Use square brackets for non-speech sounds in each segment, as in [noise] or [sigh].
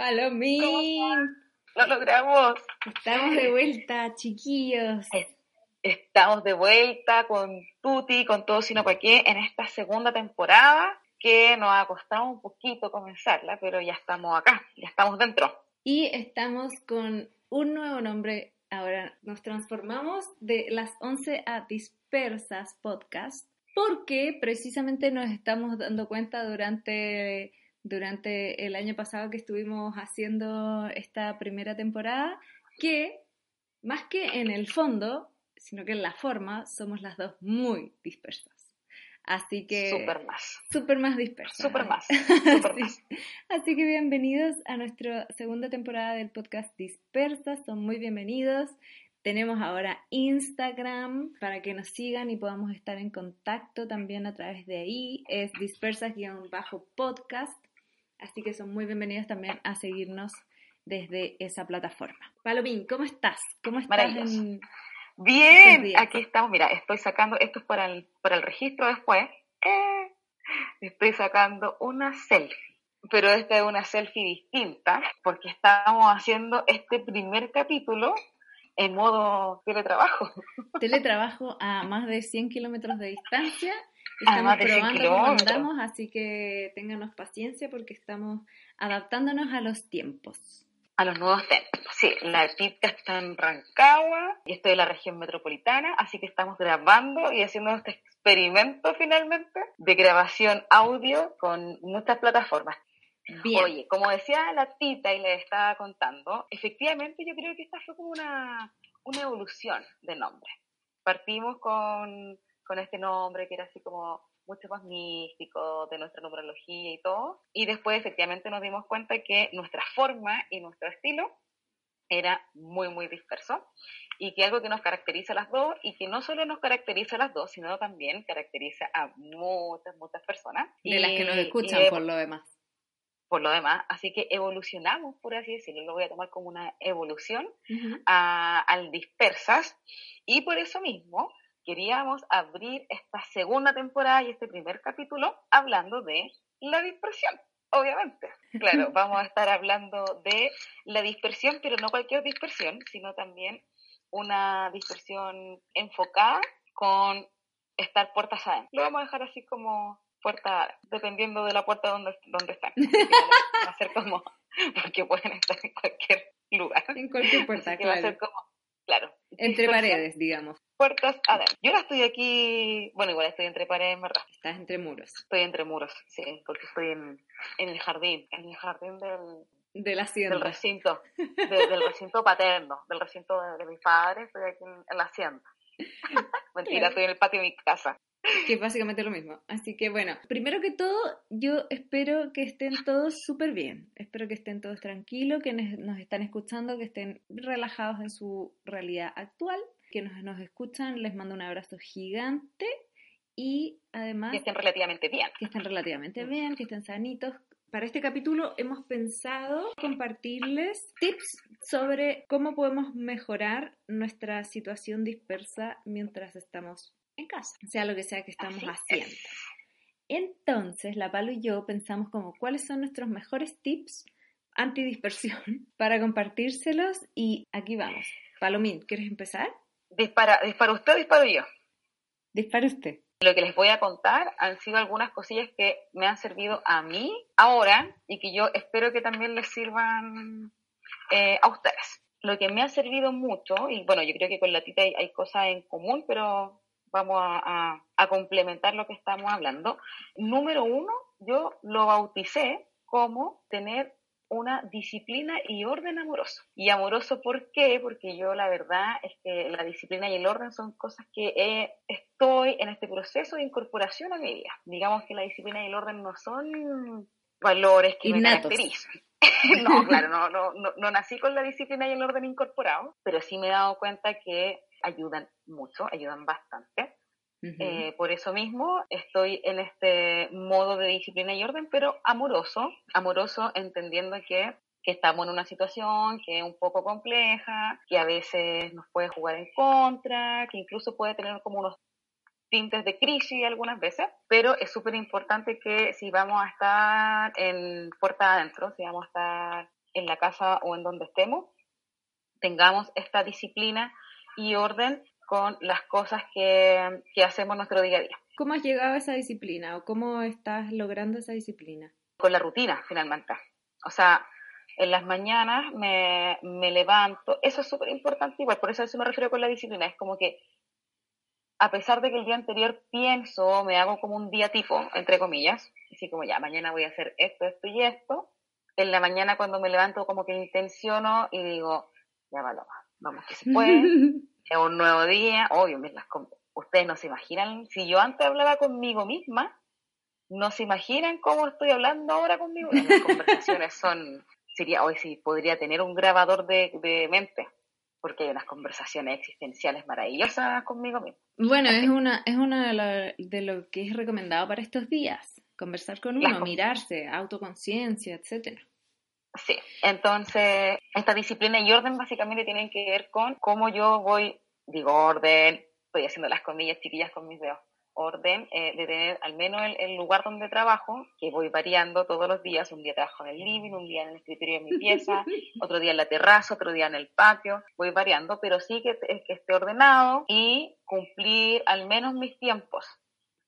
Palomín. Lo logramos. Estamos de vuelta, chiquillos. Estamos de vuelta con Tuti, con todo sino para qué, en esta segunda temporada que nos ha costado un poquito comenzarla, pero ya estamos acá, ya estamos dentro. Y estamos con un nuevo nombre. Ahora nos transformamos de las 11 a Dispersas Podcast, porque precisamente nos estamos dando cuenta durante durante el año pasado que estuvimos haciendo esta primera temporada, que más que en el fondo, sino que en la forma, somos las dos muy dispersas. Así que... Súper más. Súper más dispersas. Súper más. [laughs] Así que bienvenidos a nuestra segunda temporada del podcast Dispersas. Son muy bienvenidos. Tenemos ahora Instagram para que nos sigan y podamos estar en contacto también a través de ahí. Es dispersas-podcast. Así que son muy bienvenidos también a seguirnos desde esa plataforma. Palomín, ¿cómo estás? ¿Cómo estás Bien, aquí estamos. Mira, estoy sacando, esto es para el, para el registro después. Eh, estoy sacando una selfie. Pero esta es una selfie distinta porque estamos haciendo este primer capítulo en modo teletrabajo. Teletrabajo a más de 100 kilómetros de distancia Estamos probando andamos, así que ténganos paciencia porque estamos adaptándonos a los tiempos. A los nuevos tiempos, sí. La típica está en Rancagua y estoy en la región metropolitana, así que estamos grabando y haciendo este experimento finalmente de grabación audio con muchas plataformas. Bien. Oye, como decía la tita y le estaba contando, efectivamente yo creo que esta fue como una, una evolución de nombre. Partimos con con este nombre que era así como mucho más místico de nuestra numerología y todo. Y después efectivamente nos dimos cuenta que nuestra forma y nuestro estilo era muy, muy disperso y que algo que nos caracteriza a las dos y que no solo nos caracteriza a las dos, sino también caracteriza a muchas, muchas personas. De las que nos escuchan por lo demás. Por lo demás, así que evolucionamos, por así decirlo, lo voy a tomar como una evolución al dispersas y por eso mismo queríamos abrir esta segunda temporada y este primer capítulo hablando de la dispersión, obviamente. Claro, [laughs] vamos a estar hablando de la dispersión, pero no cualquier dispersión, sino también una dispersión enfocada con estar puertas adentro. Lo vamos a dejar así como puerta, dependiendo de la puerta donde, donde están. Va a [laughs] ser como, porque pueden estar en cualquier lugar. En cualquier puerta, claro. Va a ser como, claro. Entre paredes, digamos puertas adentro. Yo ahora estoy aquí, bueno, igual estoy entre paredes, ¿verdad? Estás entre muros. Estoy entre muros, sí, porque estoy en, en el jardín, en el jardín del... De la hacienda. Del recinto, del recinto [laughs] paterno, del recinto de, mis padres, estoy aquí en, la hacienda. [laughs] Mentira, estoy en el patio de mi casa. Que es básicamente lo mismo. Así que bueno, primero que todo, yo espero que estén todos súper bien. Espero que estén todos tranquilos, que nos están escuchando, que estén relajados en su realidad actual que nos, nos escuchan, les mando un abrazo gigante y además... Que estén relativamente bien. Que estén relativamente bien, que estén sanitos. Para este capítulo hemos pensado compartirles tips sobre cómo podemos mejorar nuestra situación dispersa mientras estamos en casa, sea lo que sea que estamos haciendo. Entonces, la Palo y yo pensamos como cuáles son nuestros mejores tips antidispersión [laughs] para compartírselos y aquí vamos. Palomín, ¿quieres empezar? Dispara, dispara usted o disparo yo. Dispara usted. Lo que les voy a contar han sido algunas cosillas que me han servido a mí ahora y que yo espero que también les sirvan eh, a ustedes. Lo que me ha servido mucho, y bueno, yo creo que con la tita hay, cosas en común, pero vamos a, a complementar lo que estamos hablando. Número uno, yo lo bauticé como tener una disciplina y orden amoroso. ¿Y amoroso por qué? Porque yo la verdad es que la disciplina y el orden son cosas que estoy en este proceso de incorporación a mi vida. Digamos que la disciplina y el orden no son valores que me caracterizan. [laughs] no, claro, no, no, no, nací con la disciplina y el orden incorporado, pero sí me he dado cuenta que ayudan mucho, ayudan bastante. Eh, por eso mismo estoy en este modo de disciplina y orden, pero amoroso, amoroso entendiendo que, que estamos en una situación que es un poco compleja, que a veces nos puede jugar en contra, que incluso puede tener como unos tintes de crisis algunas veces, pero es súper importante que si vamos a estar en puerta adentro, si vamos a estar en la casa o en donde estemos, tengamos esta disciplina y orden con las cosas que, que hacemos nuestro día a día. ¿Cómo has llegado a esa disciplina o cómo estás logrando esa disciplina? Con la rutina, finalmente. O sea, en las mañanas me, me levanto, eso es súper importante igual, por eso a eso me refiero con la disciplina, es como que a pesar de que el día anterior pienso, me hago como un día tipo, entre comillas, así como ya, mañana voy a hacer esto, esto y esto, en la mañana cuando me levanto como que intenciono y digo, ya va, vamos que se puede, [laughs] es un nuevo día, obvio, las ustedes no se imaginan, si yo antes hablaba conmigo misma, no se imaginan cómo estoy hablando ahora conmigo, las conversaciones son, sería, hoy sí, podría tener un grabador de, de mente, porque hay unas conversaciones existenciales maravillosas conmigo mismo. Bueno, es una, es una de lo, que es recomendado para estos días, conversar con uno, mirarse, autoconciencia, etcétera. Sí, entonces esta disciplina y orden básicamente tienen que ver con cómo yo voy, digo orden, estoy haciendo las comillas chiquillas con mis dedos, orden eh, de tener al menos el, lugar donde trabajo, que voy variando todos los días. Un día trabajo en el living, un día en el escritorio de mi pieza, [laughs] otro día en la terraza, otro día en el patio. Voy variando, pero sí que, que esté ordenado y cumplir al menos mis tiempos.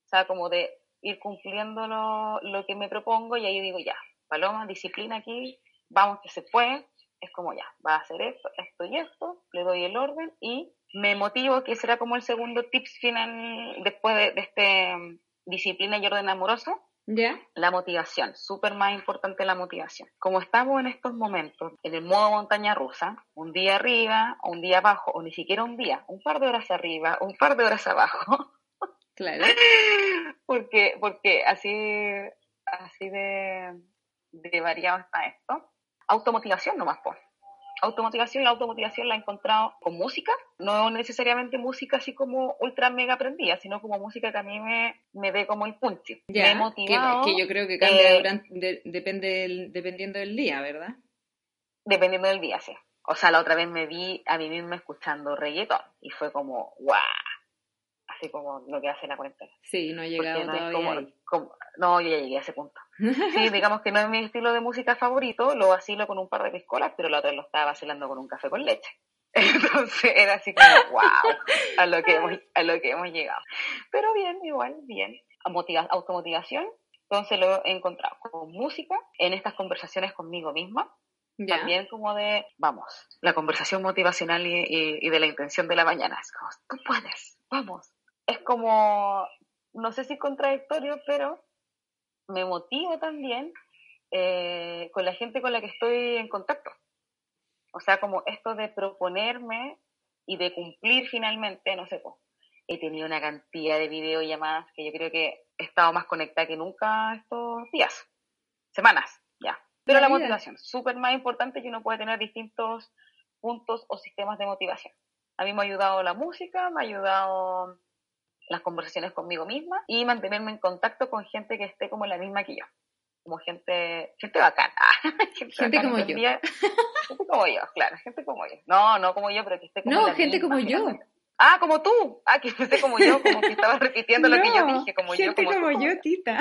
O sea, como de ir cumpliendo lo, lo que me propongo y ahí digo, ya, Paloma, disciplina aquí, vamos que se puede. Es como ya, va a hacer esto, esto y esto, le doy el orden y me motivo, que será como el segundo tips final después de, este mm, disciplina y orden amoroso. ¿Ya? La motivación, súper más importante la motivación. Como estamos en estos momentos, en el modo montaña rusa, un día arriba, o un día abajo, o ni siquiera un día, un par de horas arriba, un par de horas abajo. [laughs] Claro. porque, porque así, así de, de variado está esto. Automotivación nomás, pues automotivación, la automotivación la he encontrado con música, no necesariamente música así como ultra mega aprendida, sino como música que a mí me, me dé como el punch. Ya, que, yo creo que cambia eh, depende dependiendo del día, ¿verdad? Dependiendo del día, sí. O sea, la otra vez me vi a mí misma escuchando reggaeton y fue como, ¡guau! Así como lo que hace la cuarentena. Sí, no he llegado todavía no, yo ya llegué a ese punto. Sí, [laughs] digamos que no es mi estilo de música favorito, lo vacilo con un par de piscolas, pero la otra lo estaba vacilando con un café con leche. [laughs] Entonces era así como, wow, a lo que hemos, a lo que hemos llegado. Pero bien, igual, bien. automotivación, entonces lo he encontrado con música, en estas conversaciones conmigo misma, También como de, vamos, la conversación motivacional y, y, de la intención de la mañana. Es como, tú puedes, vamos. Es como no sé si contradictorio, pero me motivo también eh, con la gente con la que estoy en contacto. O sea, como esto de proponerme y de cumplir finalmente, no sé, pues, he tenido una cantidad de videollamadas que yo creo que he estado más conectada que nunca estos días, semanas, ya. Pero la, la motivación, súper más importante que uno puede tener distintos puntos o sistemas de motivación. A mí me ha ayudado la música, me ha ayudado las conversaciones conmigo misma y mantenerme en contacto con gente que esté como la misma que yo. Como gente, gente bacana. [laughs] gente, como yo. gente como yo, claro, gente como yo. No, no como yo, pero que esté como No, gente como yo. Ah, como tú. Ah, que esté como yo, como que estaba repitiendo lo que yo [laughs] dije, como yo. Como, como yo, Tita.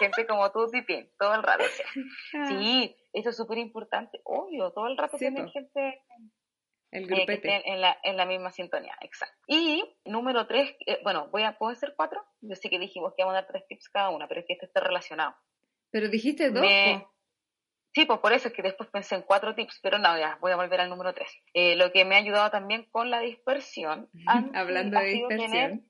gente como tú, Titi, todo el rato. [laughs] Ah. Sí, eso es súper importante. Obvio, todo el rato tiene gente el eh, en, la, en la misma sintonía, exacto. Y número tres, eh, bueno, voy a, ¿puedo ser cuatro? Yo sé que dijimos que vamos a dar tres tips cada una, pero es que este está relacionado. Pero dijiste dos. Sí, pues por eso es que después pensé en cuatro tips, pero no, ya voy a volver al número tres. Eh, lo que me ha ayudado también con la dispersión. [laughs] hablando de dispersión,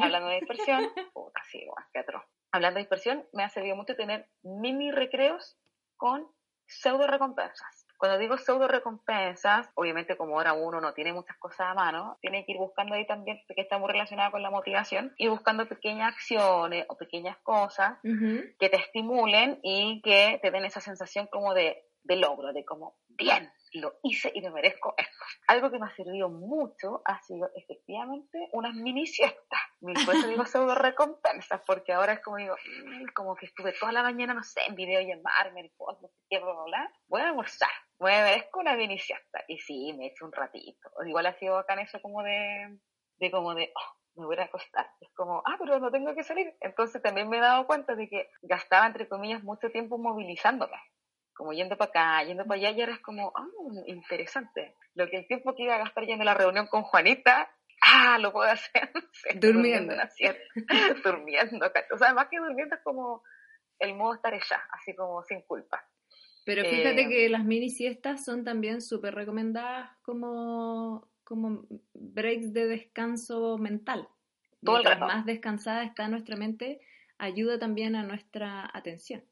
Hablando de dispersión, puta, sí, teatro. Hablando de dispersión, me ha servido mucho tener mini recreos con pseudo recompensas. Cuando digo pseudo recompensas, obviamente como ahora uno no tiene muchas cosas a mano, tiene que ir buscando ahí también, que está muy relacionada con la motivación, y buscando pequeñas acciones o pequeñas cosas que te estimulen y que te den esa sensación como de, de logro, de como, bien, lo hice y me merezco esto. Algo que me ha servido mucho ha sido efectivamente unas mini siestas. Por eso digo pseudo recompensas, porque ahora es como digo, mm, como que estuve toda la mañana, no sé, en video llamarme, en post, no sé qué, bla, bla, Voy a almorzar, me merezco una mini siesta. Y sí, me he hecho un ratito. Igual ha sido bacán eso como de, de como de, oh, me voy a acostar. Es como, ah, pero no tengo que salir. Entonces también me he dado cuenta de que gastaba, entre comillas, mucho tiempo movilizándome como yendo para acá, yendo para allá, y ahora es como, ah, interesante. Lo que el tiempo que iba a gastar yendo a la reunión con Juanita, ah, lo puedo hacer. [laughs] durmiendo. durmiendo. [laughs] O sea, más que durmiendo es como el modo estar ella, así como sin culpa. Pero fíjate eh, que las mini siestas son también súper recomendadas como, como breaks de descanso mental. Todo el rato. más descansada está nuestra mente, ayuda también a nuestra atención.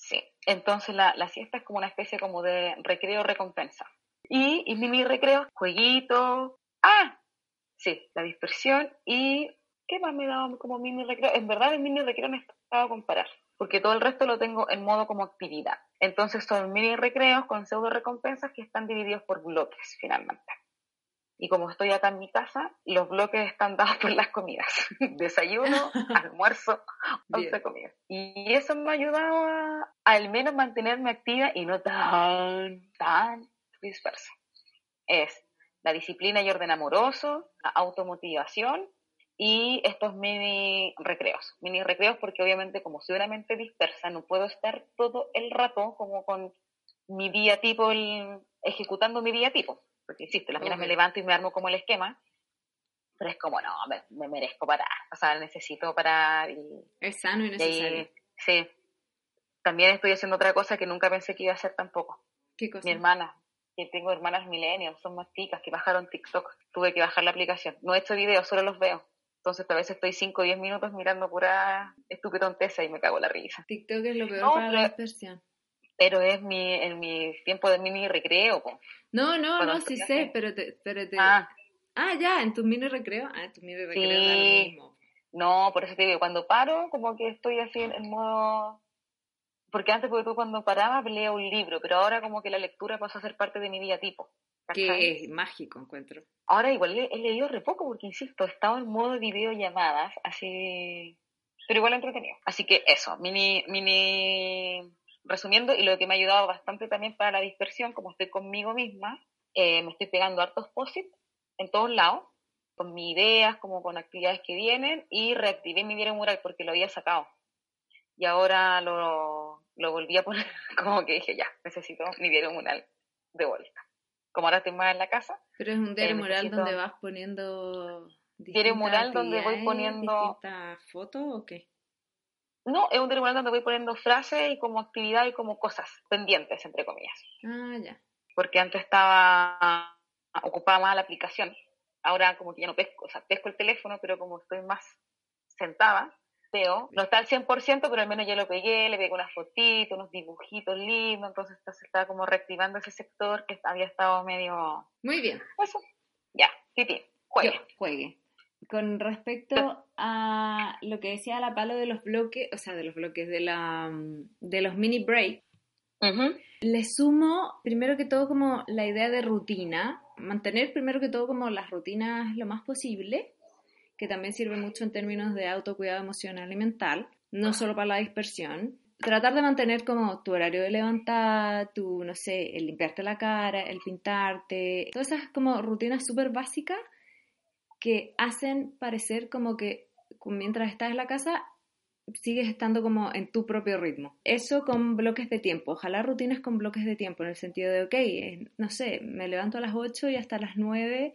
Sí, entonces la, siesta es como una especie como de recreo-recompensa. Y, y mini recreo, jueguitos. Ah, sí, la dispersión y ¿qué más me dado como mini recreo? En verdad el mini recreo me estaba a comparar, porque todo el resto lo tengo en modo como actividad. Entonces son mini recreos con pseudo recompensas que están divididos por bloques finalmente. Y como estoy acá en mi casa, los bloques están dados por las comidas. [laughs] Desayuno, [laughs] almuerzo, once comidas. Y eso me ha ayudado a al menos mantenerme activa y no tan, tan dispersa. Es la disciplina y orden amoroso, la automotivación y estos mini recreos. Mini recreos porque obviamente como soy una mente dispersa, no puedo estar todo el rato como con mi día tipo, ejecutando mi día tipo porque insisto, las me levanto y me armo como el esquema, pero es como, no, me, merezco parar, o sea, necesito parar y... Es sano y necesario. sí. También estoy haciendo otra cosa que nunca pensé que iba a hacer tampoco. ¿Qué cosa? Mi hermana, que tengo hermanas millennials, son más chicas, que bajaron TikTok, tuve que bajar la aplicación. No he hecho videos, solo los veo. Entonces a veces estoy 5 o 10 minutos mirando pura estupetonteza y me cago la risa. TikTok es lo peor para la dispersión pero es mi, en mi tiempo de mini recreo. No, no, no, sí sé, pero te, pero te... Ah. ah. ya, en tus mini recreo. Ah, en tus mini recreo sí. mismo. No, por eso te digo, cuando paro, como que estoy así en, modo... Porque antes, porque tú cuando paraba leía un libro, pero ahora como que la lectura pasó a ser parte de mi día tipo. Que es mágico, encuentro. Ahora igual he, leído re poco, porque insisto, he estado en modo videollamadas, así... Pero igual entretenido. Así que eso, mini, mini resumiendo, y lo que me ha ayudado bastante también para la dispersión, como estoy conmigo misma, eh, me estoy pegando hartos posit en todos lados, con mis ideas, como con actividades que vienen, y reactivé mi diario mural porque lo había sacado. Y ahora lo, lo volví a poner, [laughs] como que dije, ya, necesito mi diario mural de vuelta. Como ahora estoy más en la casa. Pero es un diario eh, mural donde vas poniendo... Diario mural donde voy poniendo... fotos o qué? No, es un terminal donde voy poniendo frases y como actividad y como cosas pendientes, entre comillas. Ah, ya. Porque antes estaba ocupada más la aplicación. Ahora como que ya no pesco, o sea, pesco el teléfono, pero como estoy más sentada, veo, no está al 100%, pero al menos ya lo pegué, le pegué unas fotitos, unos dibujitos lindos, entonces se está como reactivando ese sector que había estado medio... Muy bien. Eso, ya, Titi, juegue. juegue. Con respecto a lo que decía la palo de los bloques, o sea, de los bloques, de, la, de los mini breaks, le sumo primero que todo como la idea de rutina, mantener primero que todo como las rutinas lo más posible, que también sirve mucho en términos de autocuidado emocional y mental, no solo para la dispersión. Tratar de mantener como tu horario de levantar, tu, no sé, el limpiarte la cara, el pintarte, todas esas como rutinas súper básicas que hacen parecer como que mientras estás en la casa sigues estando como en tu propio ritmo. Eso con bloques de tiempo. Ojalá rutinas con bloques de tiempo, en el sentido de, ok, eh, no sé, me levanto a las 8 y hasta las 9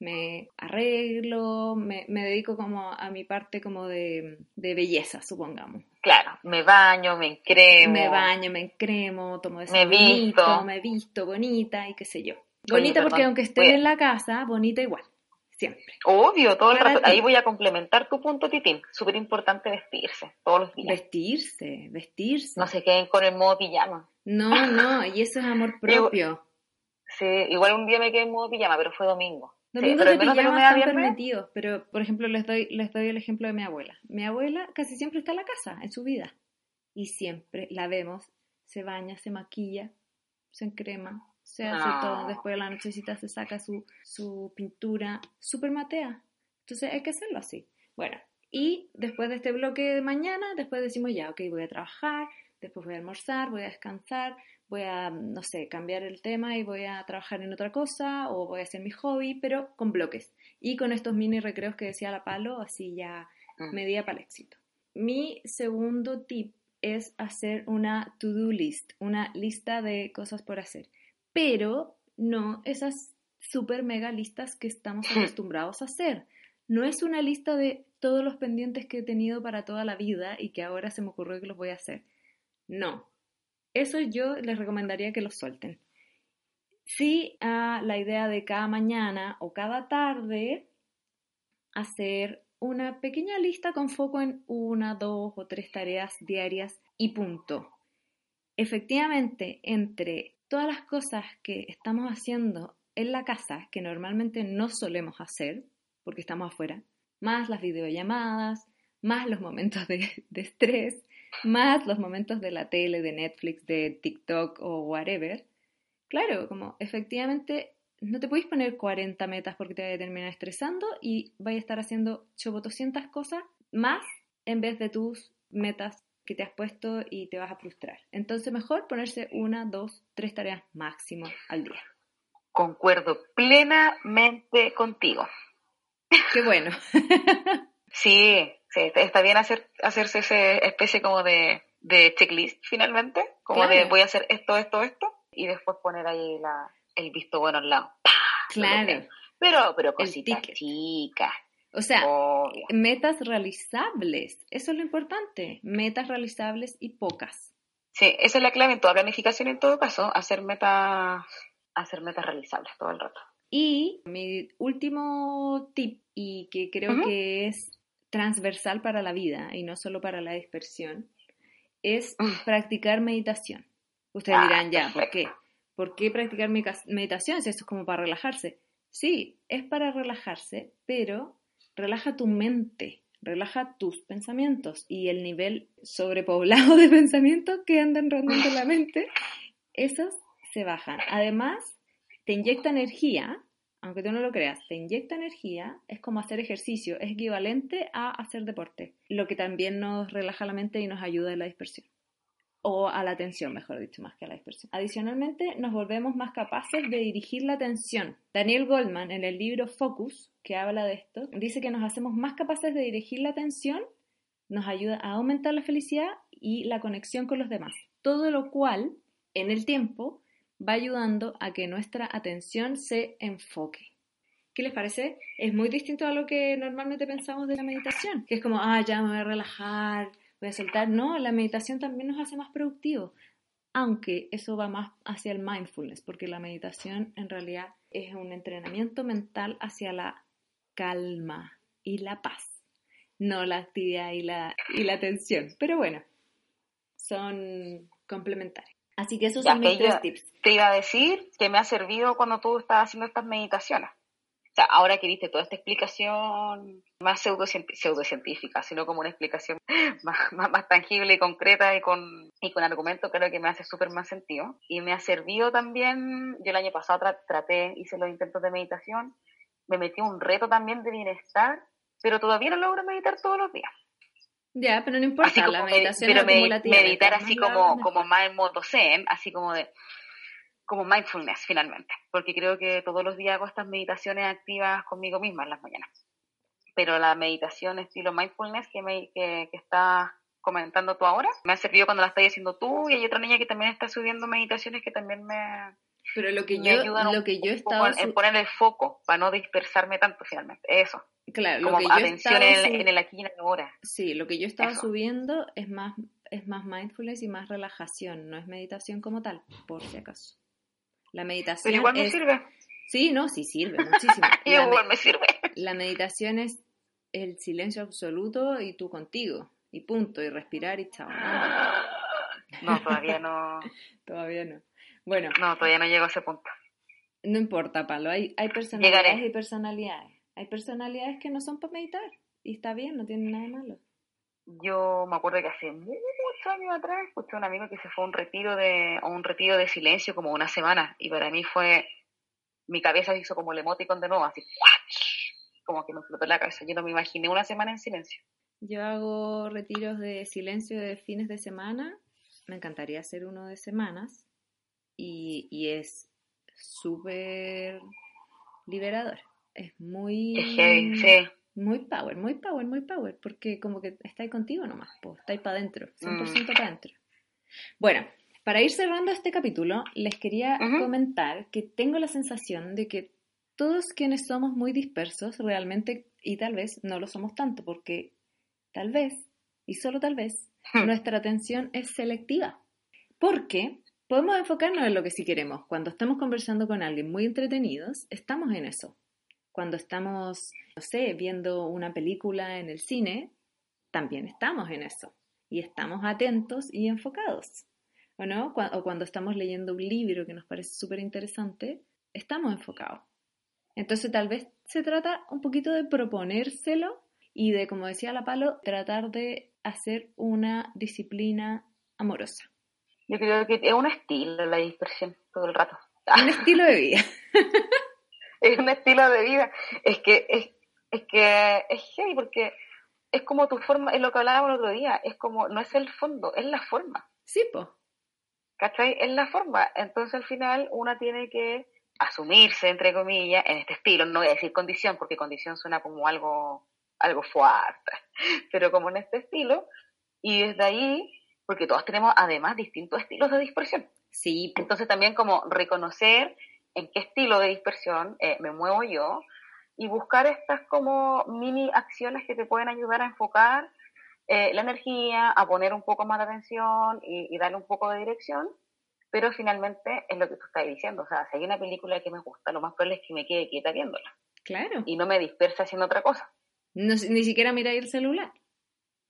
me arreglo, me, dedico como a mi parte como de, belleza, supongamos. Claro, me baño, me encremo. Me baño, me encremo, tomo ese me visto. me visto bonita y qué sé yo. Bonita porque aunque esté en la casa, bonita igual siempre. Obvio, todo el rato. Ahí voy a complementar tu punto, Titín. Súper importante vestirse todos los días. Vestirse, vestirse. No se queden con el modo pijama. No, no, y eso es amor [laughs] propio. sí, igual un día me quedé en modo pijama, pero fue domingo. Domingos de pijama están permitidos, pero por ejemplo les doy, les doy el ejemplo de mi abuela. Mi abuela casi siempre está en la casa, en su vida. Y siempre la vemos, se baña, se maquilla, se encrema, se hace todo, después de la nochecita se saca su, su pintura súper matea. Entonces hay que hacerlo así. Bueno, y después de este bloque de mañana, después decimos ya, ok, voy a trabajar, después voy a almorzar, voy a descansar, voy a, no sé, cambiar el tema y voy a trabajar en otra cosa o voy a hacer mi hobby, pero con bloques. Y con estos mini recreos que decía la palo, así ya mm. medida para el éxito. Mi segundo tip es hacer una to-do list, una lista de cosas por hacer, pero no esas super mega listas que estamos [laughs] acostumbrados a hacer. No es una lista de todos los pendientes que he tenido para toda la vida y que ahora se me ocurrió que los voy a hacer. No. Eso yo les recomendaría que los suelten. Sí a la idea de cada mañana o cada tarde hacer una pequeña lista con foco en una, dos o tres tareas diarias y punto. Efectivamente, entre todas las cosas que estamos haciendo en la casa, que normalmente no solemos hacer, porque estamos afuera, más las videollamadas, más los momentos de, estrés, más los momentos de la tele, de Netflix, de TikTok o whatever. Claro, como efectivamente no te puedes poner 40 metas porque te vaya a terminar estresando y vaya a estar haciendo 200 cosas más en vez de tus metas que te has puesto y te vas a frustrar. Entonces mejor ponerse una, dos, tres tareas máximo al día. Concuerdo plenamente contigo. Qué bueno. [laughs] sí, sí, está bien hacer, hacerse esa especie como de, checklist finalmente, como de voy a hacer esto, esto, esto, y después poner ahí la, el visto bueno al lado. Claro. [laughs] Pero, pero cositas chicas. O sea, metas realizables, eso es lo importante, metas realizables y pocas. Sí, esa es la clave en toda planificación en todo caso, hacer metas, hacer metas realizables todo el rato. Y mi último tip, y que creo que es transversal para la vida y no solo para la dispersión, es practicar meditación. Ustedes dirán, ah, ya, ¿por qué? ¿Por qué practicar meditación si esto es como para relajarse? Sí, es para relajarse, pero relaja tu mente, relaja tus pensamientos y el nivel sobrepoblado de [laughs] pensamientos que andan rondando la mente, esos se bajan. Además, te inyecta energía, aunque tú no lo creas, te inyecta energía, es como hacer ejercicio, es equivalente a hacer deporte, lo que también nos relaja la mente y nos ayuda en la dispersión. O a la atención, mejor dicho, más que a la dispersión. Adicionalmente, nos volvemos más capaces de dirigir la atención. Daniel Goldman, en el libro Focus, que habla de esto, dice que nos hacemos más capaces de dirigir la atención, nos ayuda a aumentar la felicidad y la conexión con los demás. Todo lo cual, en el tiempo, va ayudando a que nuestra atención se enfoque. ¿Qué les parece? Es muy distinto a lo que normalmente pensamos de la meditación, que es como, ah, ya me voy a relajar, voy a soltar. No, la meditación también nos hace más productivos, aunque eso va más hacia el mindfulness, porque la meditación en realidad es un entrenamiento mental hacia la calma y la paz, no la actividad y la, y la tensión. Pero bueno, son complementarios. Así que esos son mis tres tips. Te iba a decir que me ha servido cuando tú estás haciendo estas meditaciones. Sea, ahora que viste toda esta explicación más pseudocientífica, sino como una explicación [laughs] más, más, tangible y concreta y con, y con argumento, creo que me hace súper más sentido. Y me ha servido también, yo el año pasado traté, hice los intentos de meditación, me metí un reto también de bienestar, pero todavía no logro meditar todos los días. Ya, pero no importa, la meditación pero meditar así como, como más en modo zen, así como de como mindfulness finalmente, porque creo que todos los días hago estas meditaciones activas conmigo misma en las mañanas. Pero la meditación estilo mindfulness que, me, que, que estás comentando tú ahora, me ha servido cuando la estás haciendo tú y hay otra niña que también está subiendo meditaciones que también me, pero lo que yo, lo que yo estaba en poner el foco para no dispersarme tanto finalmente, eso. Claro, como lo que atención en, el aquí y ahora. Sí, lo que yo estaba subiendo es más es más mindfulness y más relajación, no es meditación como tal, por si acaso. La meditación Pero igual me sirve. Sí, no, sí sirve muchísimo. [laughs] igual me sirve. La meditación es el silencio absoluto y tú contigo y punto y respirar y chao. [gasps] No, todavía no. [laughs] todavía no. Bueno. No, todavía no llego a ese punto. No importa, Palo. Hay, hay personalidades y personalidades. Hay personalidades que no son para meditar. Y está bien, no tiene nada de malo. Yo me acuerdo que hace muchos años atrás escuché a un amigo que se fue a un retiro de, un retiro de silencio como una semana. Y para mí fue. Mi cabeza se hizo como el emoticon de nuevo, así. Como que me explotó la cabeza. Yo no me imaginé una semana en silencio. Yo hago retiros de silencio de fines de semana. Me encantaría hacer uno de semanas y, es súper liberador. Es muy, Muy power, muy power, muy power, porque como que estáis contigo nomás, pues estáis para adentro, 100% para adentro. Bueno, para ir cerrando este capítulo, les quería Ujú. comentar que tengo la sensación de que todos quienes somos muy dispersos realmente, y tal vez no lo somos tanto, porque tal vez, y solo tal vez, Hmm. nuestra atención es selectiva. Porque podemos enfocarnos en lo que sí queremos. Cuando estamos conversando con alguien muy entretenidos, estamos en eso. Cuando estamos, no sé, viendo una película en el cine, también estamos en eso. Y estamos atentos y enfocados. ¿O no? O cuando estamos leyendo un libro que nos parece súper interesante, estamos enfocados. Entonces tal vez se trata un poquito de proponérselo y de, como decía la Palo, tratar de hacer una disciplina amorosa. Yo creo que es un estilo la dispersión todo el rato. Un estilo de vida. [laughs] es un estilo de vida. Es que es, es que es heavy porque es como tu forma, es lo que hablábamos el otro día, es como, no es el fondo, es la forma. Sí, po. ¿Cachai? Es la forma. Entonces al final una tiene que asumirse, entre comillas, en este estilo. No voy a decir condición, porque condición suena como algo, algo fuerte, [laughs] pero como en este estilo. Y desde ahí, porque todos tenemos además distintos estilos de dispersión. Sí. Entonces también como reconocer en qué estilo de dispersión eh, me muevo yo y buscar estas como mini acciones que te pueden ayudar a enfocar eh, la energía, a poner un poco más de atención y, y darle un poco de dirección, pero finalmente es lo que tú estás diciendo, o sea, si hay una película que me gusta, lo más probable es que me quede quieta viéndola Claro. y no me dispersa haciendo otra cosa. No, ni siquiera mirar el celular.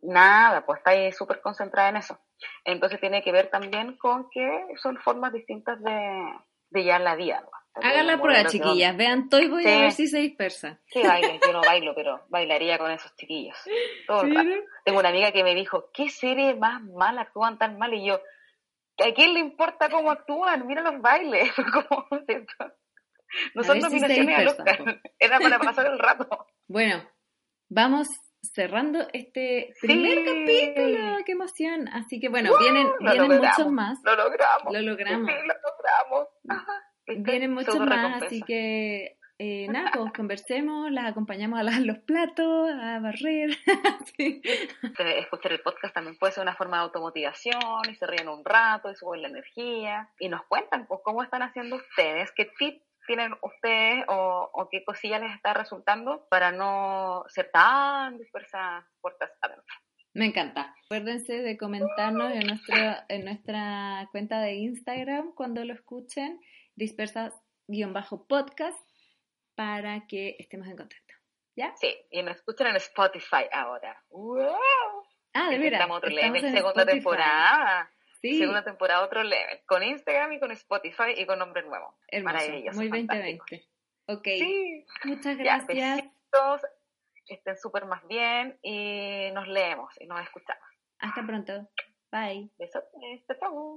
Nada, pues está ahí súper concentrada en eso. Entonces tiene que ver también con que son formas distintas de, de llevar la vida. ¿no? Hagan la prueba, chiquillas. Vean Toy Boy a Sí. ver si se dispersa. Sí, baile, yo no bailo, pero bailaría con esos chiquillos. Todo el Sí. Tengo una amiga que me dijo, ¿qué serie más mala actúan tan mal? Y yo, ¿a quién le importa cómo actúan? Mira los bailes. [laughs] No son si nominaciones Oscar. [laughs] Era para pasar el rato. Bueno, vamos cerrando este primer Sí. capítulo. ¡Qué emoción! Así que bueno, ¡Wow! vienen, Lo vienen logramos, muchos más. Lo logramos. Lo logramos. Sí, lo logramos. Vienen muchos más, recompensa. así que eh, nada, pues conversemos, las acompañamos a lavar los platos, a barrer. [laughs] Sí. Este, escuchar el podcast también puede ser una forma de automotivación y se ríen un rato y suben la energía y nos cuentan pues cómo están haciendo ustedes, qué tips tienen ustedes o, o qué cosillas les está resultando para no ser tan dispersas puertas adentro. Me encanta. Acuérdense de comentarnos en, nuestro, en nuestra cuenta de Instagram cuando lo escuchen, dispersas-podcast, para que estemos en contacto. ¿Ya? Sí, y nos escuchan en Spotify ahora. ¡Wow! Ah, de veras. Estamos en segunda Spotify. temporada. Sí, Segunda temporada, otro level. Con Instagram y con Spotify y con nombre nuevo. hermoso. Maravilloso. Muy fantástico. 2020. Ok, Sí. muchas Ya, gracias. besitos, que estén súper más bien y nos leemos y nos escuchamos. Hasta pronto. Bye. Besos, chao.